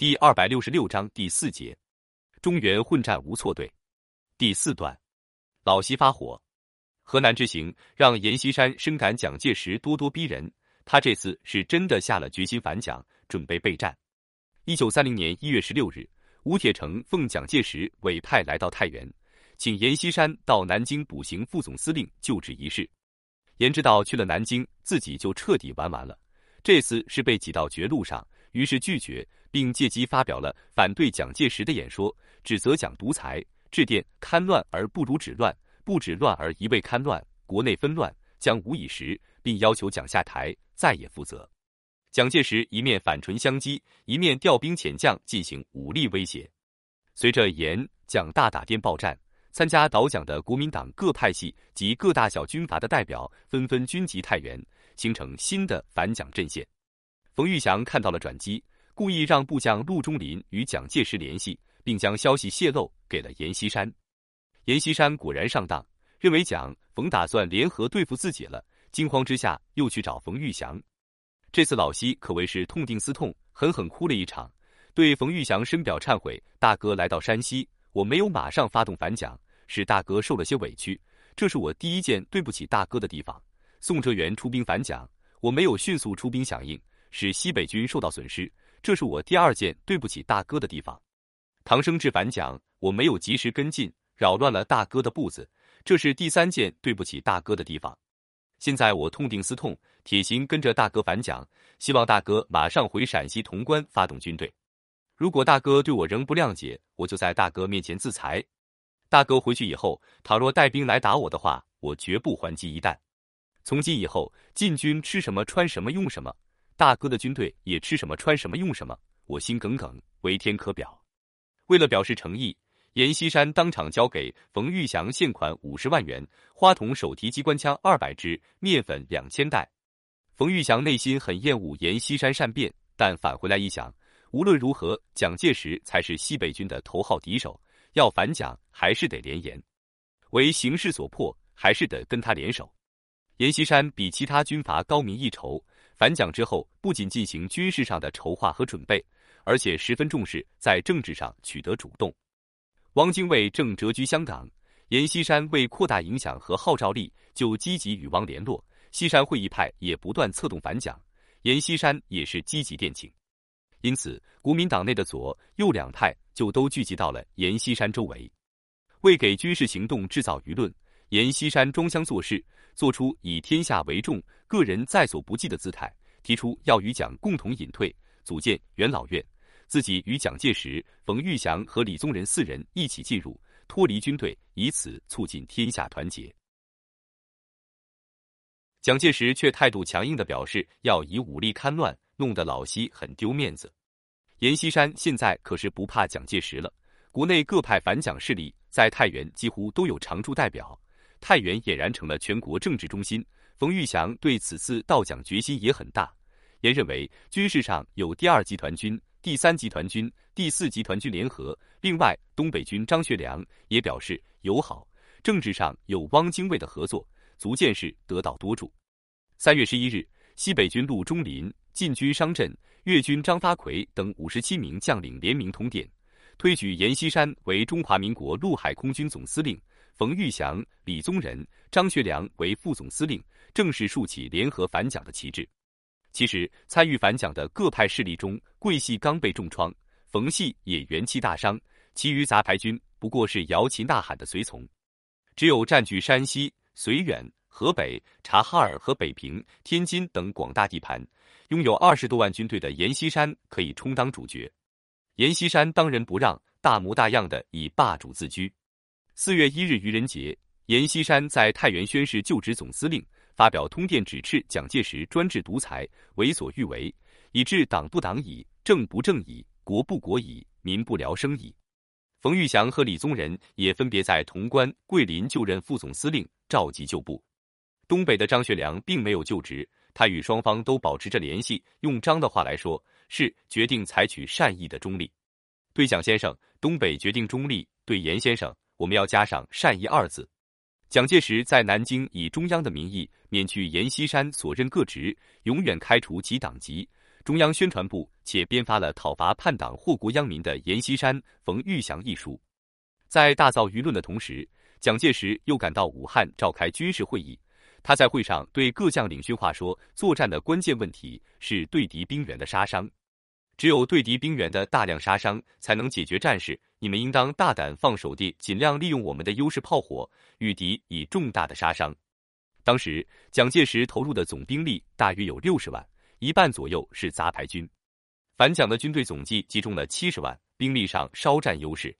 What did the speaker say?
第二百六十六章第四节，中原混战无错对。第四段，老西发火。河南之行让阎锡山深感蒋介石咄咄逼人，他这次是真的下了决心反蒋，准备备战。一九三零年一月十六日，吴铁城奉蒋介石委派来到太原，请阎锡山到南京补行副总司令就职仪式。阎知道去了南京，自己就彻底玩完了。这次是被挤到绝路上，于是拒绝，并借机发表了反对蒋介石的演说，指责蒋独裁，致电戡乱而不如止乱，不止乱而一味戡乱，国内纷乱将无以时，并要求蒋下台，再也负责。蒋介石一面反唇相讥，一面调兵遣将进行武力威胁。随着阎蒋大打电报战，参加倒蒋的国民党各派系及各大小军阀的代表纷纷军集太原。形成新的反蒋阵线。冯玉祥看到了转机，故意让部将陆中林与蒋介石联系，并将消息泄露给了阎锡山。阎锡山果然上当，认为蒋冯打算联合对付自己了，惊慌之下又去找冯玉祥。这次老西可谓是痛定思痛，狠狠哭了一场，对冯玉祥深表忏悔：“大哥来到山西，我没有马上发动反蒋，使大哥受了些委屈，这是我第一件对不起大哥的地方。”宋哲元出兵反蒋，我没有迅速出兵响应，使西北军受到损失，这是我第二件对不起大哥的地方。唐生智反蒋，我没有及时跟进，扰乱了大哥的步子，这是第三件对不起大哥的地方。现在我痛定思痛，铁心跟着大哥反蒋，希望大哥马上回陕西潼关发动军队。如果大哥对我仍不谅解，我就在大哥面前自裁。大哥回去以后，倘若带兵来打我的话，我绝不还击一弹。从今以后，禁军吃什么穿什么用什么，大哥的军队也吃什么穿什么用什么。我心耿耿，为天可表。为了表示诚意，阎锡山当场交给冯玉祥现款五十万元、花筒手提机关枪二百支、面粉两千袋。冯玉祥内心很厌恶阎锡山善变，但返回来一想，无论如何，蒋介石才是西北军的头号敌手，要反蒋还是得联阎，为形势所迫，还是得跟他联手。阎锡山比其他军阀高明一筹，反蒋之后不仅进行军事上的筹划和准备，而且十分重视在政治上取得主动。汪精卫正谪居香港，阎锡山为扩大影响和号召力，就积极与汪联络。西山会议派也不断策动反蒋，阎锡山也是积极电请，因此国民党内的左右两派就都聚集到了阎锡山周围，为给军事行动制造舆论。阎锡山装腔作势，做出以天下为重、个人在所不计的姿态，提出要与蒋共同隐退，组建元老院，自己与蒋介石、冯玉祥和李宗仁四人一起进入，脱离军队，以此促进天下团结。蒋介石却态度强硬的表示要以武力戡乱，弄得老西很丢面子。阎锡山现在可是不怕蒋介石了，国内各派反蒋势力在太原几乎都有常驻代表。太原俨然成了全国政治中心。冯玉祥对此次到蒋决心也很大。严认为，军事上有第二集团军、第三集团军、第四集团军联合，另外东北军张学良也表示友好。政治上有汪精卫的合作，足见是得道多助。三月十一日，西北军陆中林、晋军商震、粤军张发奎等五十七名将领联名通电，推举阎锡山为中华民国陆海空军总司令。冯玉祥、李宗仁、张学良为副总司令，正式竖起联合反蒋的旗帜。其实，参与反蒋的各派势力中，桂系刚被重创，冯系也元气大伤，其余杂牌军不过是摇旗呐喊的随从。只有占据山西、绥远、河北、察哈尔和北平、天津等广大地盘，拥有二十多万军队的阎锡山可以充当主角。阎锡山当仁不让，大模大样的以霸主自居。四月一日愚人节，阎锡山在太原宣誓就职总司令，发表通电，指斥蒋介石专制独裁、为所欲为，以致党不党矣，政不政矣，国不国矣，民不聊生矣。冯玉祥和李宗仁也分别在潼关、桂林就任副总司令，召集旧部。东北的张学良并没有就职，他与双方都保持着联系。用张的话来说，是决定采取善意的中立。对蒋先生，东北决定中立；对阎先生。我们要加上“善意”二字。蒋介石在南京以中央的名义免去阎锡山所任各职，永远开除其党籍。中。央宣传部且编发了讨伐叛党祸国殃民的阎锡山、冯玉祥一书。在大造舆论的同时，蒋介石又赶到武汉召开军事会议。他在会上对各将领训话说：“作战的关键问题是对敌兵员的杀伤，只有对敌兵员的大量杀伤，才能解决战事。你们应当大胆放手地，尽量利用我们的优势炮火，与敌以重大的杀伤。”当时，蒋介石投入的总兵力大约有六十万。一半左右是杂牌军，反蒋的军队总计集中了七十万，兵力上稍占优势。